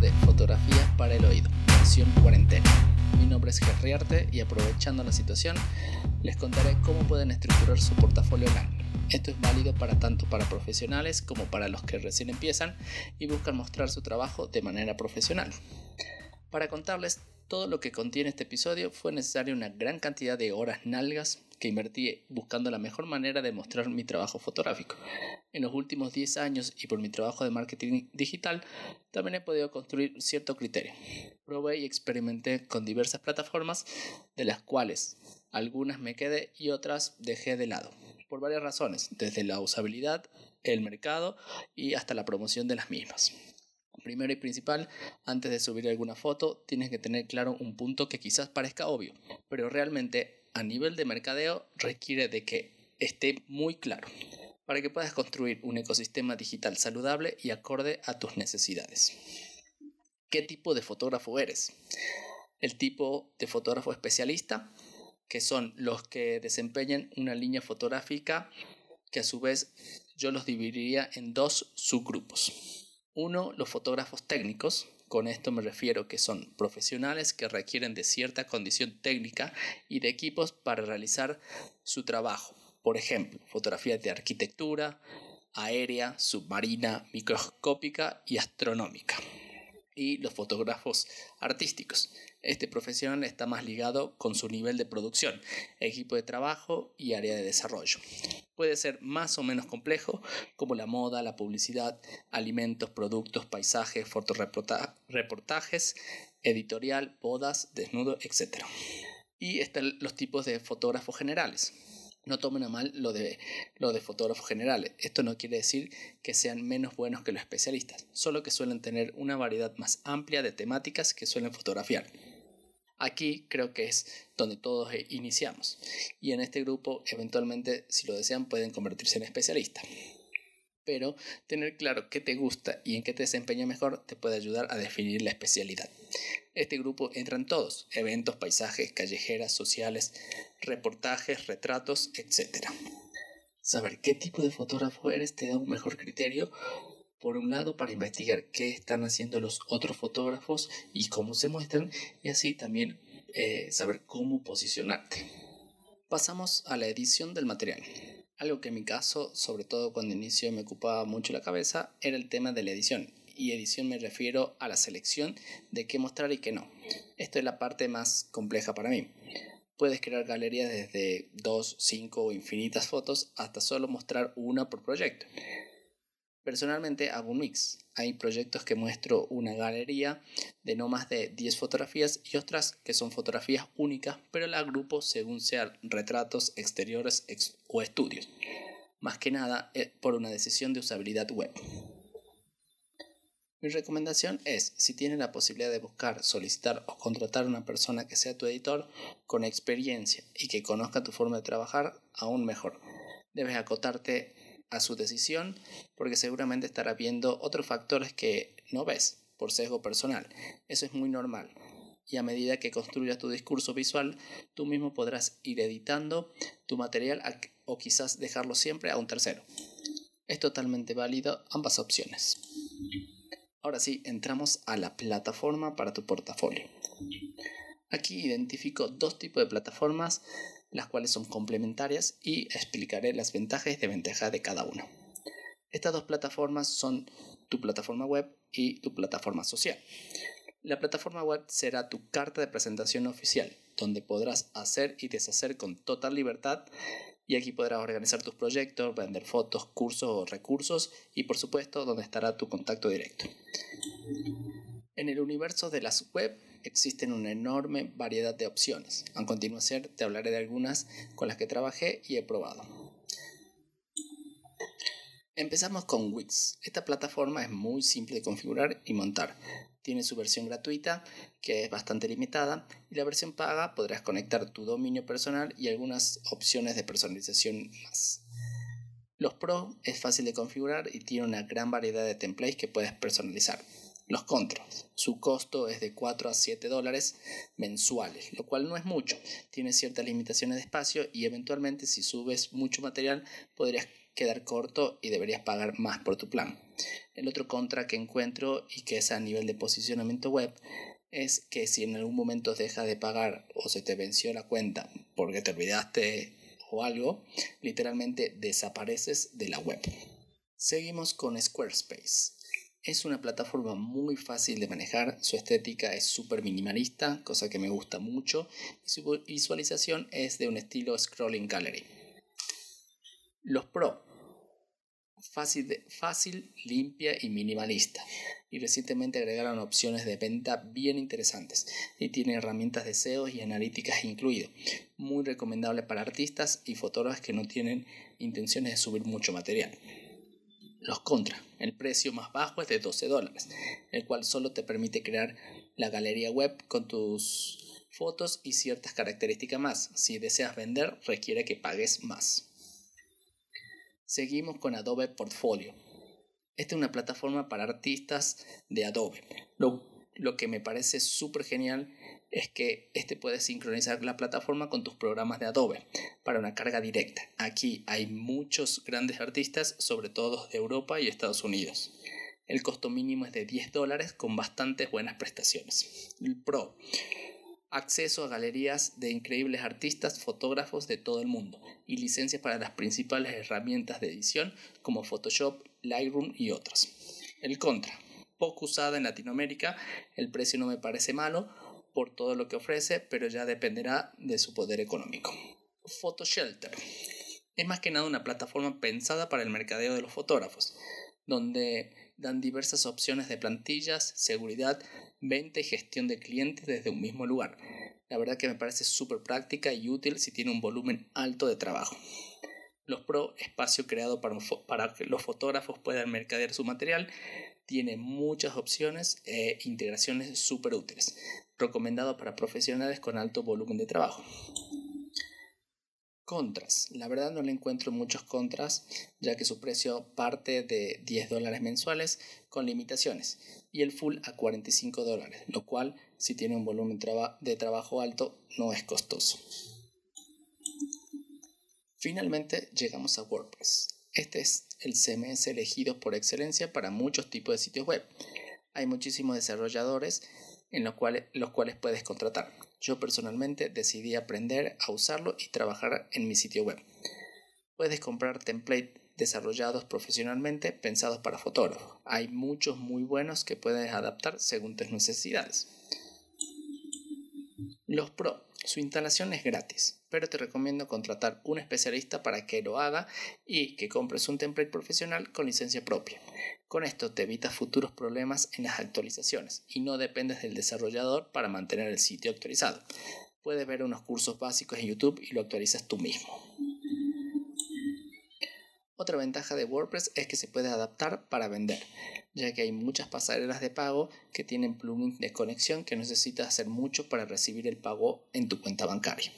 de Fotografía para el Oído, versión cuarentena. Mi nombre es Gerriarte y aprovechando la situación, les contaré cómo pueden estructurar su portafolio online. Esto es válido para tanto para profesionales como para los que recién empiezan y buscan mostrar su trabajo de manera profesional. Para contarles todo lo que contiene este episodio fue necesaria una gran cantidad de horas nalgas que invertí buscando la mejor manera de mostrar mi trabajo fotográfico. En los últimos 10 años y por mi trabajo de marketing digital, también he podido construir cierto criterio. Probé y experimenté con diversas plataformas, de las cuales algunas me quedé y otras dejé de lado, por varias razones, desde la usabilidad, el mercado y hasta la promoción de las mismas. Primero y principal, antes de subir alguna foto, tienes que tener claro un punto que quizás parezca obvio, pero realmente a nivel de mercadeo requiere de que esté muy claro para que puedas construir un ecosistema digital saludable y acorde a tus necesidades. ¿Qué tipo de fotógrafo eres? El tipo de fotógrafo especialista, que son los que desempeñan una línea fotográfica que a su vez yo los dividiría en dos subgrupos. Uno, los fotógrafos técnicos, con esto me refiero que son profesionales que requieren de cierta condición técnica y de equipos para realizar su trabajo. Por ejemplo, fotografías de arquitectura, aérea, submarina, microscópica y astronómica. Y los fotógrafos artísticos. Este profesional está más ligado con su nivel de producción, equipo de trabajo y área de desarrollo. Puede ser más o menos complejo, como la moda, la publicidad, alimentos, productos, paisajes, fotoreportajes, editorial, bodas, desnudo, etc. Y están los tipos de fotógrafos generales. No tomen a mal lo de, lo de fotógrafos generales. Esto no quiere decir que sean menos buenos que los especialistas, solo que suelen tener una variedad más amplia de temáticas que suelen fotografiar. Aquí creo que es donde todos iniciamos y en este grupo eventualmente si lo desean pueden convertirse en especialistas. Pero tener claro qué te gusta y en qué te desempeña mejor te puede ayudar a definir la especialidad. Este grupo entra en todos, eventos, paisajes, callejeras, sociales, reportajes, retratos, etc. Saber qué tipo de fotógrafo eres te da un mejor criterio por un lado para investigar qué están haciendo los otros fotógrafos y cómo se muestran y así también eh, saber cómo posicionarte. Pasamos a la edición del material. Algo que en mi caso, sobre todo cuando inicio me ocupaba mucho la cabeza, era el tema de la edición. Y edición me refiero a la selección de qué mostrar y qué no. Esto es la parte más compleja para mí. Puedes crear galerías desde 2, 5 o infinitas fotos hasta solo mostrar una por proyecto. Personalmente hago un mix. Hay proyectos que muestro una galería de no más de 10 fotografías y otras que son fotografías únicas, pero la agrupo según sean retratos, exteriores o estudios. Más que nada eh, por una decisión de usabilidad web. Mi recomendación es, si tienes la posibilidad de buscar, solicitar o contratar a una persona que sea tu editor con experiencia y que conozca tu forma de trabajar, aún mejor. Debes acotarte a su decisión porque seguramente estará viendo otros factores que no ves por sesgo personal. Eso es muy normal. Y a medida que construyas tu discurso visual, tú mismo podrás ir editando tu material o quizás dejarlo siempre a un tercero. Es totalmente válido ambas opciones. Ahora sí, entramos a la plataforma para tu portafolio. Aquí identifico dos tipos de plataformas las cuales son complementarias y explicaré las ventajas y desventajas de cada una. Estas dos plataformas son tu plataforma web y tu plataforma social. La plataforma web será tu carta de presentación oficial, donde podrás hacer y deshacer con total libertad y aquí podrás organizar tus proyectos, vender fotos, cursos o recursos y por supuesto donde estará tu contacto directo. En el universo de las web existen una enorme variedad de opciones. A continuación te hablaré de algunas con las que trabajé y he probado. Empezamos con Wix. Esta plataforma es muy simple de configurar y montar. Tiene su versión gratuita, que es bastante limitada, y la versión paga podrás conectar tu dominio personal y algunas opciones de personalización más. Los Pro es fácil de configurar y tiene una gran variedad de templates que puedes personalizar. Los contras. Su costo es de 4 a 7 dólares mensuales, lo cual no es mucho. Tiene ciertas limitaciones de espacio y eventualmente si subes mucho material podrías quedar corto y deberías pagar más por tu plan. El otro contra que encuentro y que es a nivel de posicionamiento web es que si en algún momento dejas de pagar o se te venció la cuenta porque te olvidaste o algo, literalmente desapareces de la web. Seguimos con Squarespace. Es una plataforma muy fácil de manejar, su estética es súper minimalista, cosa que me gusta mucho, y su visualización es de un estilo scrolling gallery. Los Pro. Fácil, fácil, limpia y minimalista. Y recientemente agregaron opciones de venta bien interesantes y tiene herramientas de SEO y analíticas incluido. Muy recomendable para artistas y fotógrafos que no tienen intenciones de subir mucho material. Los contra. El precio más bajo es de 12 dólares, el cual solo te permite crear la galería web con tus fotos y ciertas características más. Si deseas vender, requiere que pagues más. Seguimos con Adobe Portfolio. Esta es una plataforma para artistas de Adobe. Lo, lo que me parece súper genial es que este puede sincronizar la plataforma con tus programas de Adobe para una carga directa. Aquí hay muchos grandes artistas, sobre todo de Europa y Estados Unidos. El costo mínimo es de 10 dólares con bastantes buenas prestaciones. El Pro. Acceso a galerías de increíbles artistas, fotógrafos de todo el mundo y licencias para las principales herramientas de edición como Photoshop, Lightroom y otras. El contra. Poco usada en Latinoamérica, el precio no me parece malo, por todo lo que ofrece, pero ya dependerá de su poder económico. PhotoShelter es más que nada una plataforma pensada para el mercadeo de los fotógrafos, donde dan diversas opciones de plantillas, seguridad, venta y gestión de clientes desde un mismo lugar. La verdad que me parece súper práctica y útil si tiene un volumen alto de trabajo. Los Pro, espacio creado para, para que los fotógrafos puedan mercadear su material, tiene muchas opciones e integraciones súper útiles recomendado para profesionales con alto volumen de trabajo. Contras. La verdad no le encuentro muchos contras, ya que su precio parte de 10 dólares mensuales con limitaciones y el full a 45 dólares, lo cual, si tiene un volumen de trabajo alto, no es costoso. Finalmente llegamos a WordPress. Este es el CMS elegido por excelencia para muchos tipos de sitios web. Hay muchísimos desarrolladores en los cuales, los cuales puedes contratar. Yo personalmente decidí aprender a usarlo y trabajar en mi sitio web. Puedes comprar templates desarrollados profesionalmente pensados para fotógrafos. Hay muchos muy buenos que puedes adaptar según tus necesidades. Los Pro. Su instalación es gratis, pero te recomiendo contratar un especialista para que lo haga y que compres un template profesional con licencia propia. Con esto te evitas futuros problemas en las actualizaciones y no dependes del desarrollador para mantener el sitio actualizado. Puedes ver unos cursos básicos en YouTube y lo actualizas tú mismo. Otra ventaja de WordPress es que se puede adaptar para vender, ya que hay muchas pasarelas de pago que tienen plugins de conexión que necesitas hacer mucho para recibir el pago en tu cuenta bancaria.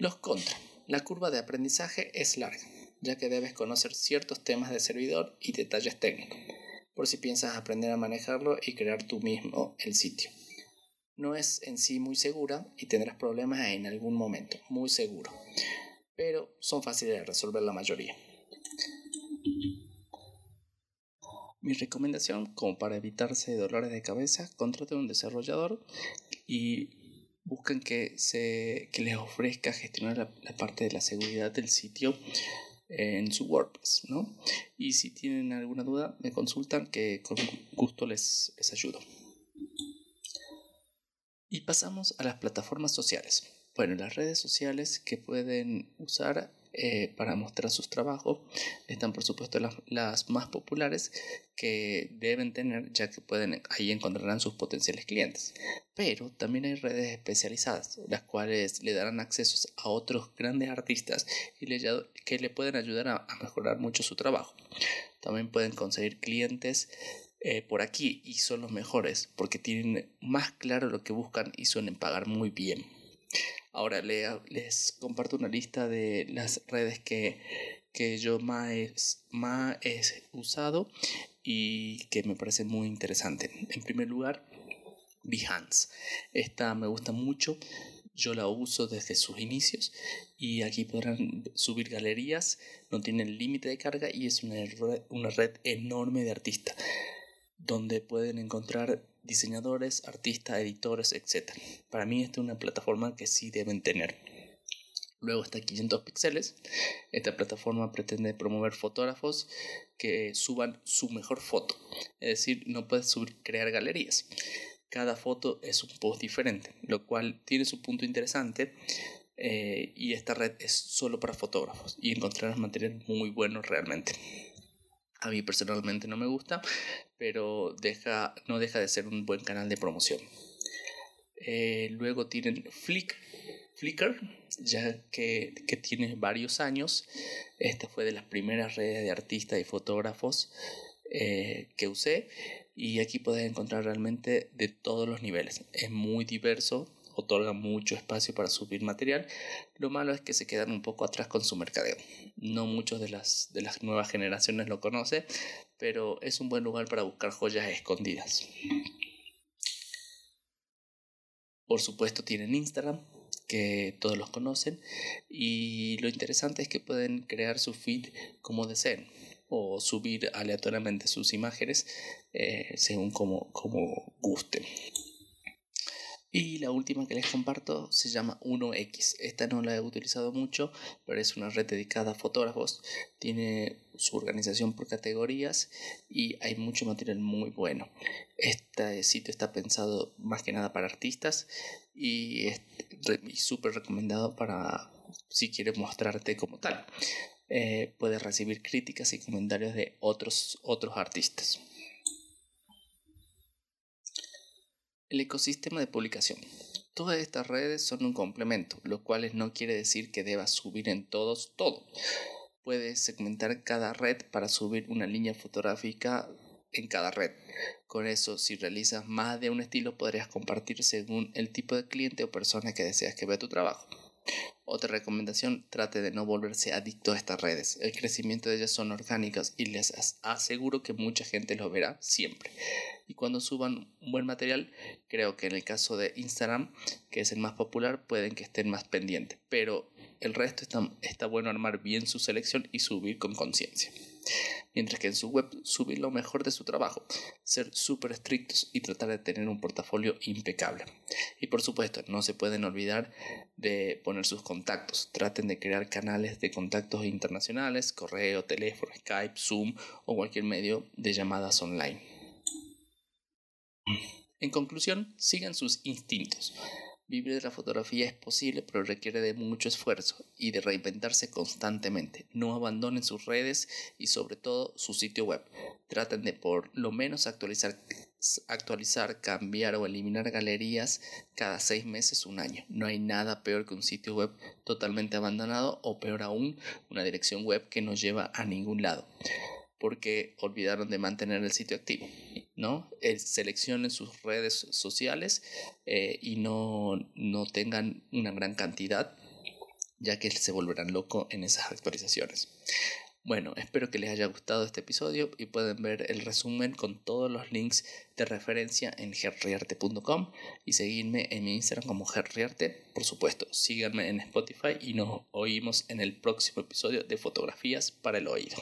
Los contra. La curva de aprendizaje es larga ya que debes conocer ciertos temas de servidor y detalles técnicos, por si piensas aprender a manejarlo y crear tú mismo el sitio. No es en sí muy segura y tendrás problemas en algún momento, muy seguro, pero son fáciles de resolver la mayoría. Mi recomendación, como para evitarse dolores de cabeza, contraten un desarrollador y busquen que, se, que les ofrezca gestionar la, la parte de la seguridad del sitio en su WordPress, ¿no? Y si tienen alguna duda, me consultan que con gusto les, les ayudo. Y pasamos a las plataformas sociales. Bueno, las redes sociales que pueden usar eh, para mostrar sus trabajos. Están por supuesto las, más populares que deben tener ya que pueden ahí encontrarán sus potenciales clientes. Pero también hay redes especializadas las cuales le darán acceso a otros grandes artistas y le, que le pueden ayudar a, mejorar mucho su trabajo. También pueden conseguir clientes eh, por aquí y son los mejores porque tienen más claro lo que buscan y suelen pagar muy bien Ahora les comparto una lista de las redes que, yo más, más he usado y que me parecen muy interesantes. En primer lugar, Behance. Esta me gusta mucho Yo la uso desde sus inicios y aquí podrán subir galerías, no tienen límite de carga y es una red, una red enorme de artistas donde pueden encontrar diseñadores, artistas, editores, etc. Para mí esta es una plataforma que sí deben tener. Luego está 500 píxeles. Esta plataforma pretende promover fotógrafos que suban su mejor foto. Es decir, no puedes subir, crear galerías. Cada foto es un post diferente, lo cual tiene su punto interesante. Eh, y esta red es solo para fotógrafos y encontrarás material muy bueno realmente. A mí personalmente no me gusta, pero deja, no deja de ser un buen canal de promoción. Eh, luego tienen Flickr, Flickr ya que, que, tiene varios años. Esta fue de las primeras redes de artistas y fotógrafos eh, que usé. Y aquí puedes encontrar realmente de todos los niveles. Es muy diverso, otorga mucho espacio para subir material. Lo malo es que se quedan un poco atrás con su mercadeo. No muchos de las, de las nuevas generaciones lo conocen, pero es un buen lugar para buscar joyas escondidas. Por supuesto tienen Instagram, que todos los conocen, y lo interesante es que pueden crear su feed como deseen o subir aleatoriamente sus imágenes eh, según como, como gusten. Y la última que les comparto se llama 1X. Esta no la he utilizado mucho, pero es una red dedicada a fotógrafos. Tiene su organización por categorías y hay mucho material muy bueno. Este sitio está pensado más que nada para artistas y es súper recomendado para si quieres mostrarte como tal. Eh, puedes recibir críticas y comentarios de otros, otros artistas. El ecosistema de publicación. Todas estas redes son un complemento, lo cual no quiere decir que debas subir en todos todo. Puedes segmentar cada red para subir una línea fotográfica en cada red. Con eso, si realizas más de un estilo, podrías compartir según el tipo de cliente o persona que deseas que vea tu trabajo. Otra recomendación, trate de no volverse adicto a estas redes. El crecimiento de ellas son orgánicas y les aseguro que mucha gente lo verá siempre. Y cuando suban un buen material, creo que en el caso de Instagram, que es el más popular, pueden que estén más pendientes. Pero el resto está, está bueno armar bien su selección y subir con conciencia mientras que en su web subir lo mejor de su trabajo, ser súper estrictos y tratar de tener un portafolio impecable. Y por supuesto, no se pueden olvidar de poner sus contactos. Traten de crear canales de contactos internacionales, correo, teléfono, Skype, Zoom o cualquier medio de llamadas online. En conclusión, sigan sus instintos. Vivir de la fotografía es posible, pero requiere de mucho esfuerzo y de reinventarse constantemente. No abandonen sus redes y sobre todo su sitio web. Traten de por lo menos actualizar, actualizar, cambiar o eliminar galerías cada seis meses, un año. No hay nada peor que un sitio web totalmente abandonado o peor aún, una dirección web que no lleva a ningún lado porque olvidaron de mantener el sitio activo. ¿No? Eh, seleccionen sus redes sociales eh, y no, no tengan una gran cantidad, ya que se volverán locos en esas actualizaciones. Bueno, espero que les haya gustado este episodio y pueden ver el resumen con todos los links de referencia en gerriarte.com y seguirme en mi Instagram como gerriarte. Por supuesto, síganme en Spotify y nos oímos en el próximo episodio de Fotografías para el Oído.